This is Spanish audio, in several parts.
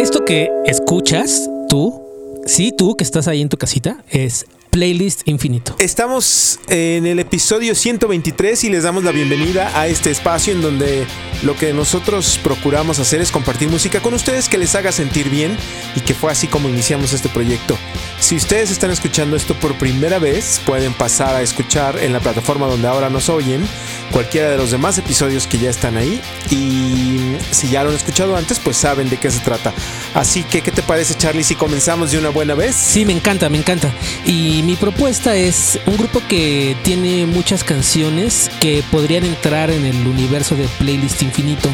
Esto que escuchas, tú, sí, tú que estás ahí en tu casita, es Playlist Infinito. Estamos en el episodio 123 y les damos la bienvenida a este espacio en donde lo que nosotros procuramos hacer es compartir música con ustedes que les haga sentir bien y que fue así como iniciamos este proyecto. Si ustedes están escuchando esto por primera vez, pueden pasar a escuchar en la plataforma donde ahora nos oyen cualquiera de los demás episodios que ya están ahí y si ya lo han escuchado antes, pues saben de qué se trata. Así que, ¿qué te parece Charlie si comenzamos de una buena vez? Sí, me encanta, me encanta. Y mi propuesta es un grupo que tiene muchas canciones que podrían entrar en el universo de Playlist Infinito.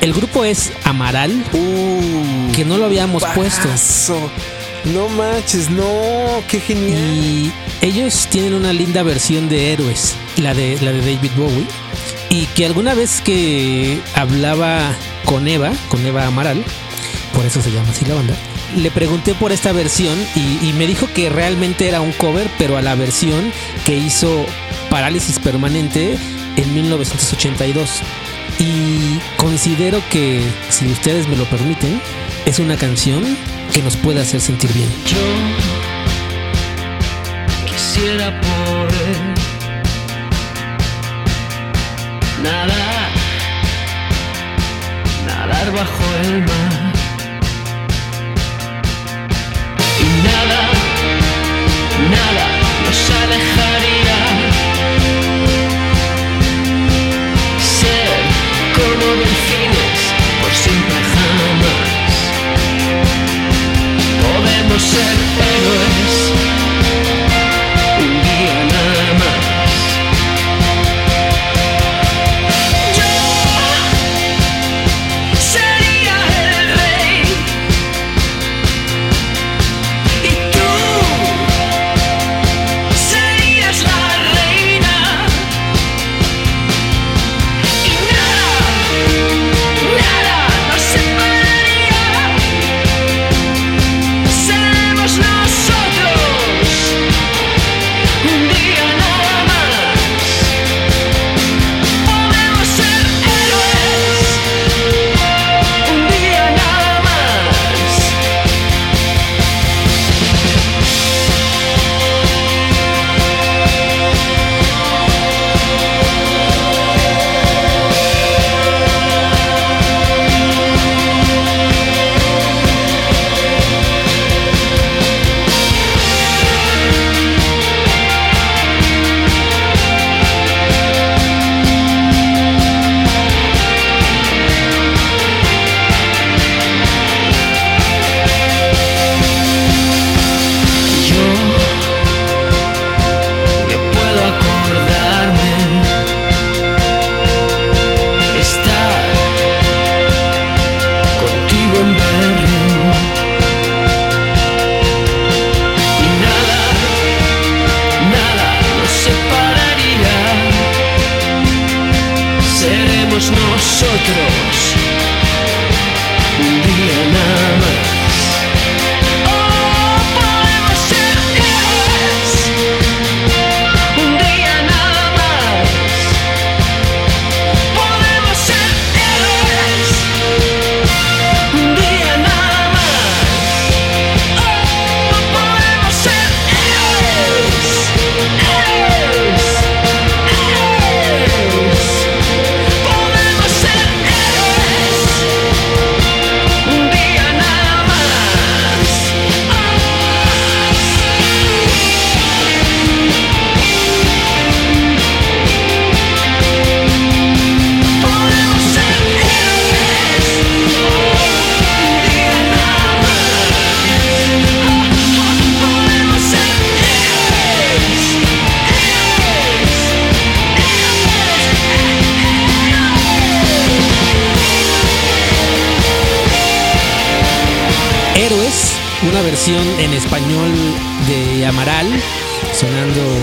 El grupo es Amaral, Uh, que no lo habíamos puesto. paso. No manches, no, qué genial. Y ellos tienen una linda versión de Héroes, la de, la de David Bowie. Y que alguna vez que hablaba con Eva, con Eva Amaral, por eso se llama así la banda, le pregunté por esta versión y, y me dijo que realmente era un cover, pero a la versión que hizo Parálisis Permanente en 1982. Y considero que, si ustedes me lo permiten, es una canción que nos puede hacer sentir bien. Yo quisiera poder nadar, nadar bajo el mar. Nos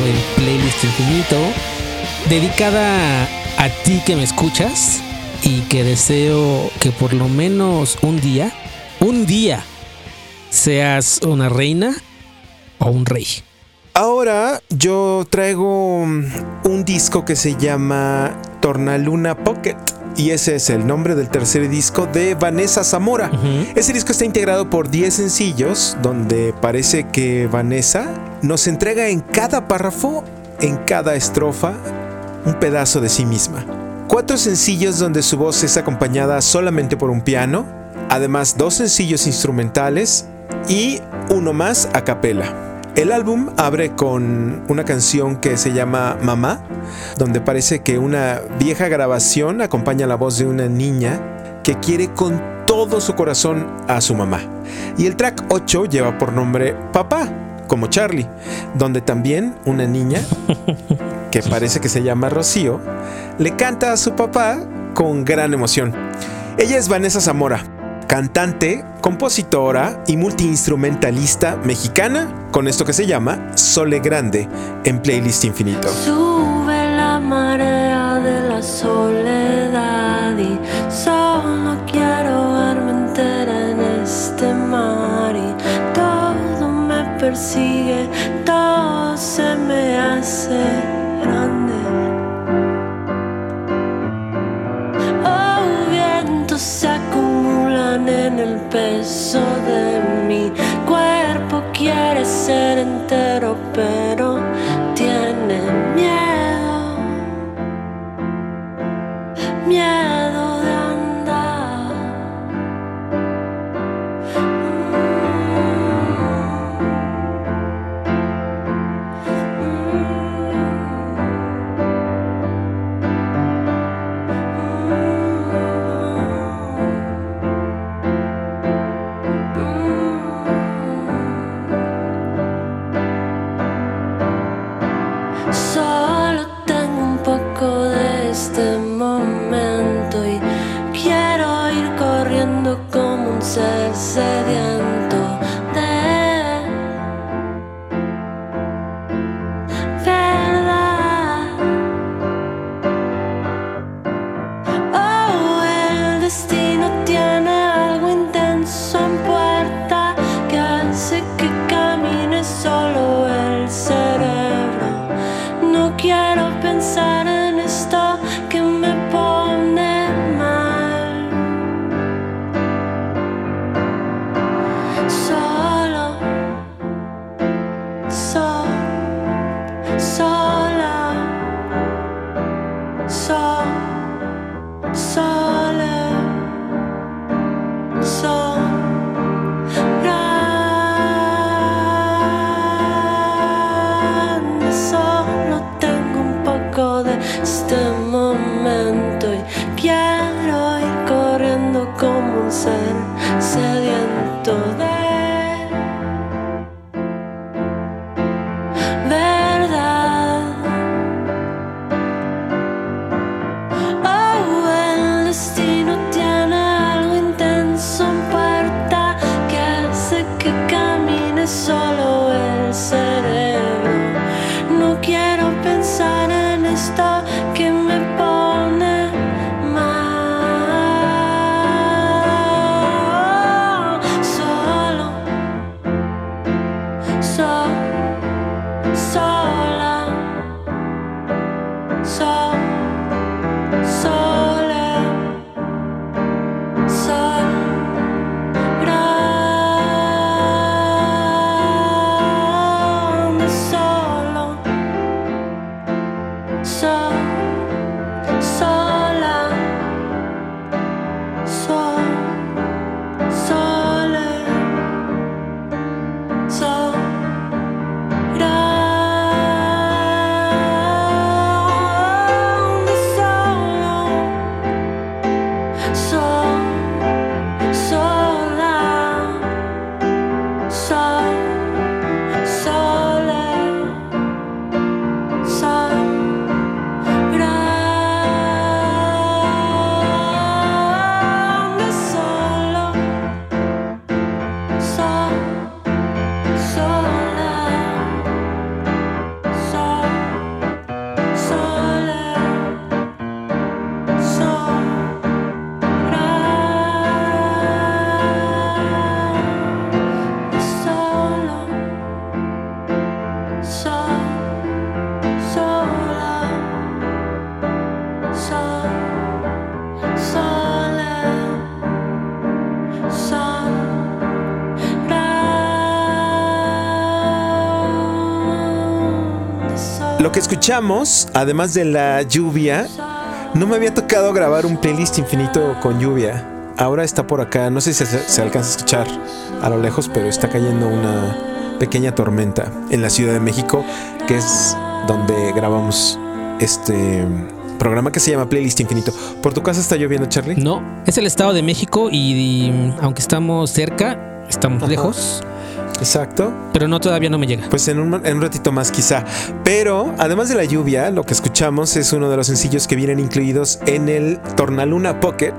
en playlist infinito, dedicada a ti que me escuchas y que deseo que por lo menos un día, un día, seas una reina o un rey. Ahora yo traigo un disco que se llama Tornaluna Pocket. Y ese es el nombre del tercer disco de Vanessa Zamora. Ese disco está integrado por 10 sencillos donde parece que Vanessa nos entrega en cada párrafo, en cada estrofa, un pedazo de sí misma. Cuatro sencillos donde su voz es acompañada solamente por un piano, además dos sencillos instrumentales y uno más a capela. El álbum abre con una canción que se llama Mamá, donde parece que una vieja grabación acompaña la voz de una niña que quiere con todo su corazón a su mamá. Y el track 8 lleva por nombre Papá, como Charlie, donde también una niña, que parece que se llama Rocío, le canta a su papá con gran emoción. Ella es Vanessa Zamora, cantante, compositora y multiinstrumentalista mexicana, con esto que se llama Sole Grande en Playlist Infinito. Sube la marea de la soledad y solo persigue, todo se me hace grande. Oh, vientos se acumulan en el peso de mi cuerpo, quiere ser entero, pero escuchamos, además de la lluvia, no me había tocado grabar un playlist infinito con lluvia. Ahora está por acá, no sé si se, se alcanza a escuchar a lo lejos, pero está cayendo una pequeña tormenta en la Ciudad de México, que es donde grabamos este programa que se llama Playlist Infinito. ¿Por tu casa está lloviendo, Charlie? No, es el Estado de México y, y, aunque estamos cerca, estamos Ajá. lejos, Exacto. pero no todavía no me llega. Pues en un, en un ratito más quizá. Pero además de la lluvia, lo que escuchamos es uno de los sencillos que vienen incluidos en el Tornaluna Pocket,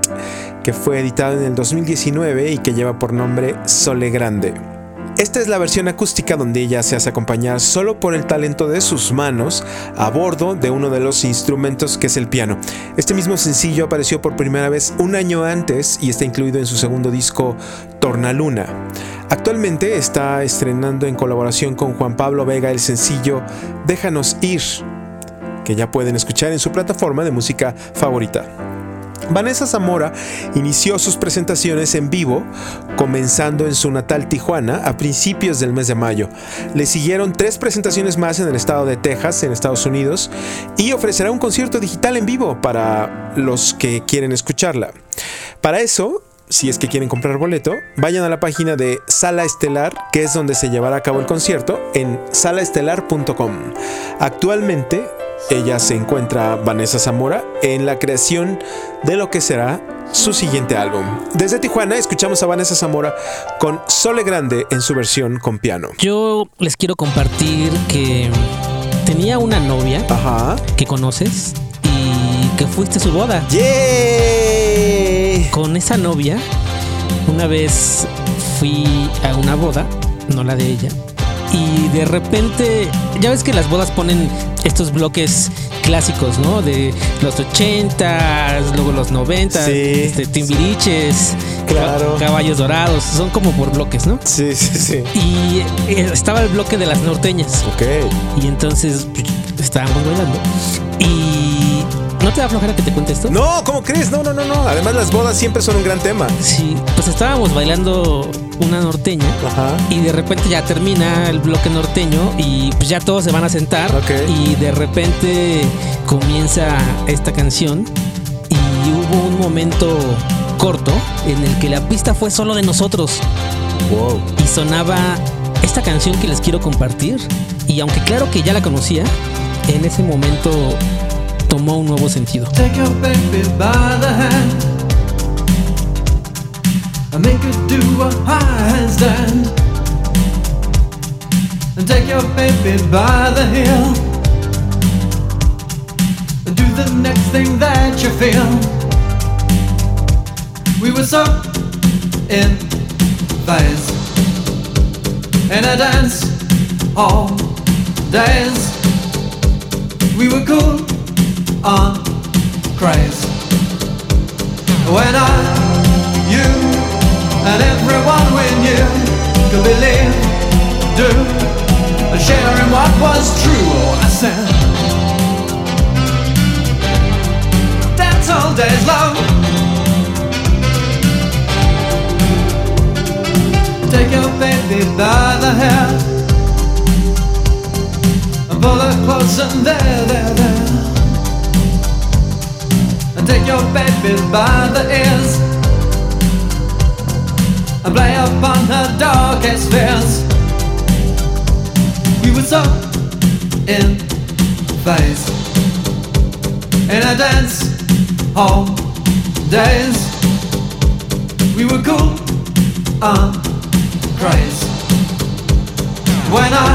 que fue editado en el 2019 y que lleva por nombre Sole Grande. Esta es la versión acústica donde ella se hace acompañar solo por el talento de sus manos a bordo de uno de los instrumentos que es el piano. Este mismo sencillo apareció por primera vez un año antes y está incluido en su segundo disco Tornaluna. Actualmente está estrenando en colaboración con Juan Pablo Vega el sencillo Déjanos ir, que ya pueden escuchar en su plataforma de música favorita. Vanessa Zamora inició sus presentaciones en vivo, comenzando en su natal Tijuana a principios del mes de mayo. Le siguieron tres presentaciones más en el estado de Texas, en Estados Unidos, y ofrecerá un concierto digital en vivo para los que quieren escucharla. Para eso, si es que quieren comprar boleto, vayan a la página de Sala Estelar, que es donde se llevará a cabo el concierto, en salaestelar.com. Actualmente, ella se encuentra, Vanessa Zamora, en la creación de lo que será su siguiente álbum. Desde Tijuana escuchamos a Vanessa Zamora con Sole Grande en su versión con piano. Yo les quiero compartir que tenía una novia Ajá. que conoces y que fuiste a su boda. ¡Yeah! Con esa novia, una vez fui a una boda, no la de ella, y de repente, ya ves que las bodas ponen estos bloques clásicos, ¿no? De los 80, luego los 90, Sí. este, timbiriches, Claro. ca- caballos dorados, son como por bloques, ¿no? Sí, sí, sí. Y eh, estaba el bloque de las norteñas. Ok. Y entonces pues, estábamos bailando. Y ¿no te da flojera que te cuente esto? No, ¿cómo crees? No, no, no, no. Además, las bodas siempre son un gran tema. Sí, pues estábamos bailando una norteña. Ajá. Y de repente ya termina el bloque norteño y pues ya todos se van a sentar. Y de repente comienza esta canción y hubo un momento corto en el que la pista fue solo de nosotros Wow. y sonaba esta canción que les quiero compartir. Y aunque claro que ya la conocía, en ese momento tomó un nuevo sentido. Take your baby by the hand and make her do a handstand. And take your baby by the heel and do the next thing that you feel. We were so in phase in a dance all days. We were cool on craze. When I, believe, do, and share in what was true. Oh, I said, dance all days long. Take your baby by the hair and pull her close and there, there, there. And take your baby by the ears and play upon her darkest fears. We were so in phase in a dance hall days. We were cool on craze when I,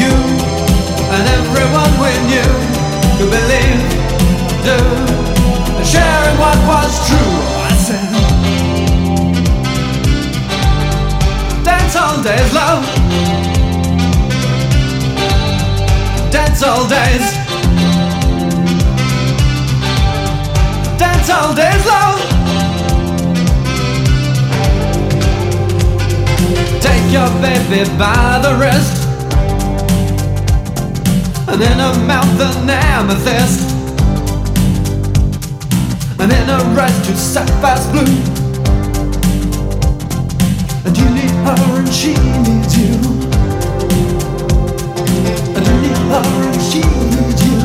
you, and everyone we knew could believe, do, and share in what was true. Dance all days, love. Dance all days. Dance all days, love. Take your baby by the wrist And in her mouth an amethyst And in her eyes two sapphires blue And you her and she needs you. I need her and she needs you.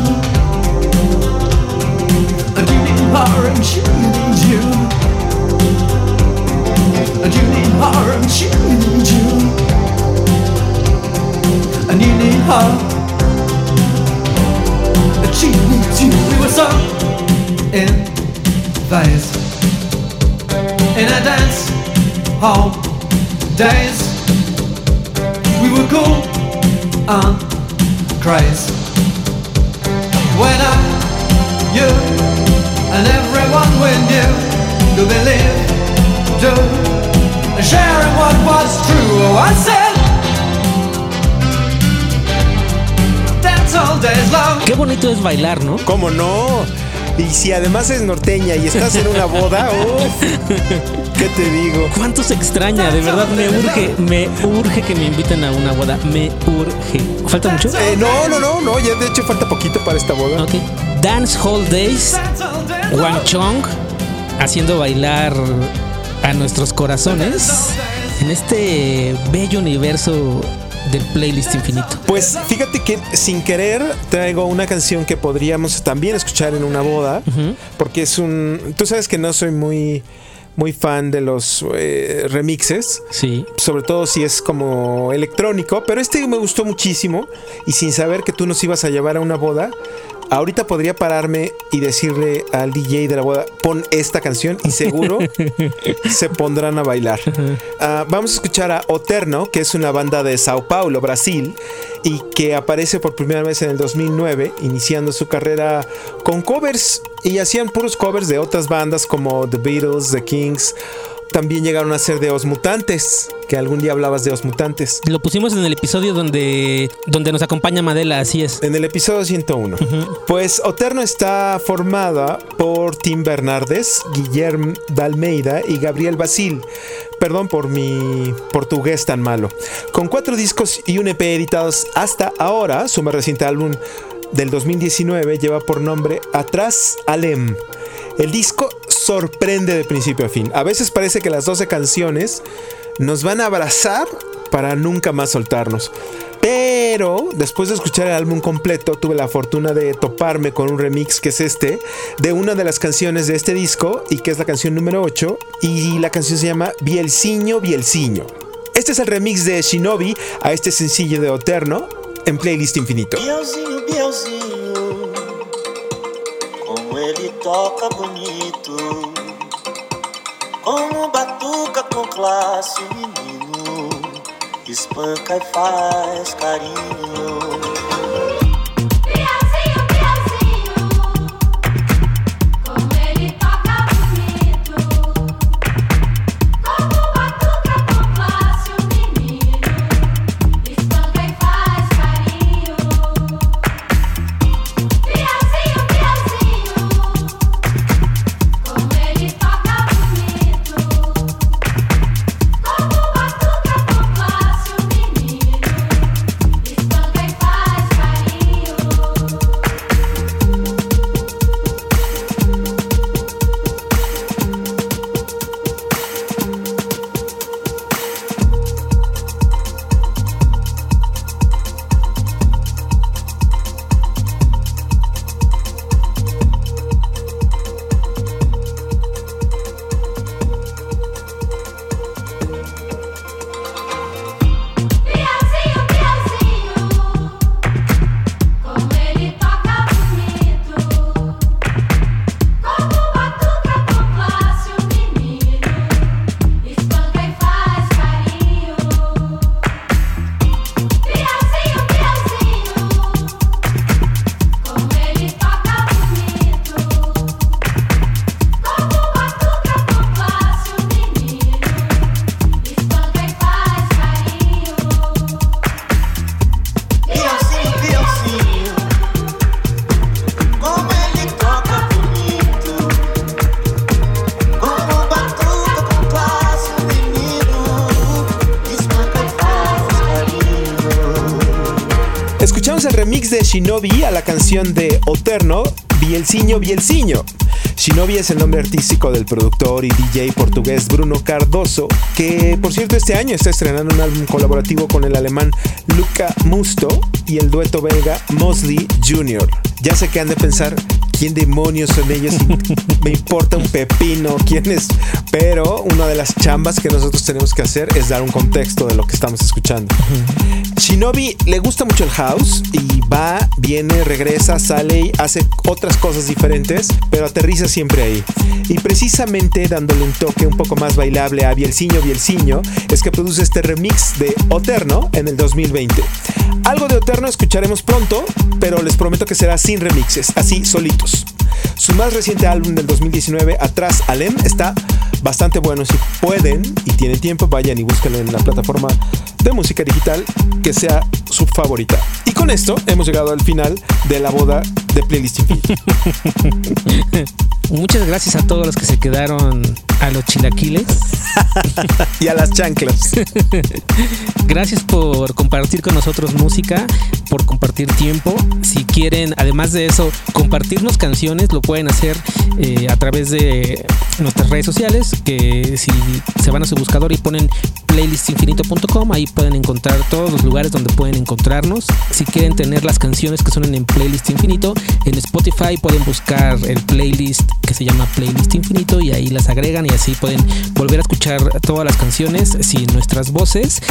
I need her and she needs you. I need her and she needs you. Need her. She needs you. We were in in a dance hall days. We were cool and crazy. When I, you, and everyone we knew to believe, do, sharing what was true. Oh, I said, dance all days long. Qué bonito es bailar, ¿no? ¿Cómo no? Y si además es norteña y estás en una boda, uf, ¿qué te digo? ¿Cuánto se extraña? De verdad me urge, me urge que me inviten a una boda. Me urge. ¿Falta mucho? Eh, no, no, no, no, ya de hecho falta poquito para esta boda. Ok. Dance Hall Days. Wang Chong, haciendo bailar a nuestros corazones en este bello universo del playlist infinito. Pues fíjate que sin querer traigo una canción que podríamos también escuchar en una boda, porque es un... Tú sabes que no soy muy, muy fan de los eh, remixes. Sí. Sobre todo si es como electrónico, pero este me gustó muchísimo y sin saber que tú nos ibas a llevar a una boda, ahorita podría pararme y decirle al DJ de la boda, pon esta canción y seguro se pondrán a bailar. Ah, vamos a escuchar a Oterno, que es una banda de Sao Paulo, Brasil, y que aparece por primera vez en el 2009, iniciando su carrera con covers y hacían puros covers de otras bandas como The Beatles, The Kings. También llegaron a ser de Os Mutantes, que algún día hablabas de Os Mutantes. Lo pusimos en el episodio donde, donde nos acompaña Madela, así es. En el episodio 101. Pues Oterno está formada por Tim Bernardes, Guillermo Dalmeida y Gabriel Basil. Perdón por mi portugués tan malo. Con cuatro discos y un EP editados hasta ahora, su más reciente álbum del 2019 lleva por nombre Atrás Alem. El disco sorprende de principio a fin. A veces parece que las 12 canciones nos van a abrazar para nunca más soltarnos. Pero después de escuchar el álbum completo, tuve la fortuna de toparme con un remix que es este, de una de las canciones de este disco, y que es la canción número 8, y la canción se llama Bielciño, Bielciño. Este es el remix de Shinobi a este sencillo de Oterno en playlist infinito. Toca bonito, como batuca com classe menino, espanca e faz carinho. Shinobi a la canción de Oterno, Bielciño, Bielciño. Shinobi es el nombre artístico del productor y DJ portugués Bruno Cardoso, que por cierto este año está estrenando un álbum colaborativo con el alemán Luca Musto y el dueto belga Mosley Jr. Ya sé que han de pensar, quién demonios son ellos me importa un pepino quién es. Pero una de las chambas que nosotros tenemos que hacer es dar un contexto de lo que estamos escuchando. Shinobi le gusta mucho el house y va, viene, regresa, sale y hace otras cosas diferentes, pero aterriza siempre ahí. Y precisamente dándole un toque un poco más bailable a Bielciño Bielciño, es que produce este remix de Oterno en el 2020. Algo de Oterno escucharemos pronto, pero les prometo que será sin remixes, así solitos. Su más reciente álbum del 2019, Atrás Alem, está bastante bueno. Si pueden y tienen tiempo, vayan y búsquenlo en la plataforma de música digital que sea su favorita. Y con esto hemos llegado al final de la boda de Playlist Infinito. Muchas gracias a todos los que se quedaron a los chilaquiles. y a las chanclas. Gracias por compartir con nosotros música, por compartir tiempo. Si quieren, además de eso, compartirnos canciones, lo pueden hacer eh, a través de nuestras redes sociales, que si se van a su buscador y ponen playlistinfinito.com, ahí pueden encontrar todos los lugares donde pueden encontrarnos. Si quieren tener las canciones que suenan en Playlist Infinito, en Spotify pueden buscar el playlist que se llama Playlist Infinito y ahí las agregan y así pueden volver a escuchar todas las canciones sin nuestras voces.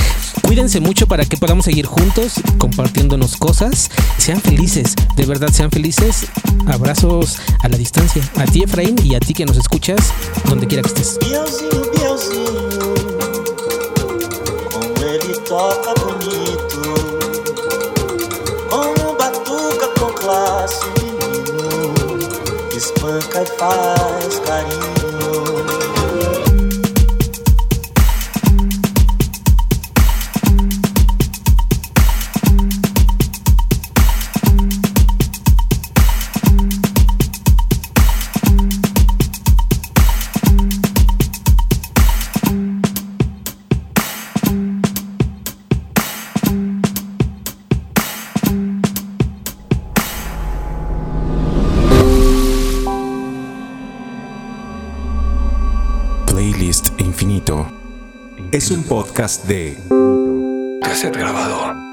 Cuídense mucho para que podamos seguir juntos compartiéndonos cosas. Sean felices, de verdad sean felices. Abrazos a la distancia. A ti Efraín y a ti que nos escuchas donde quiera que estés. Toca bonito, como batuca com classe, menino, espanca e faz carinho. Un podcast de Cassette Grabador.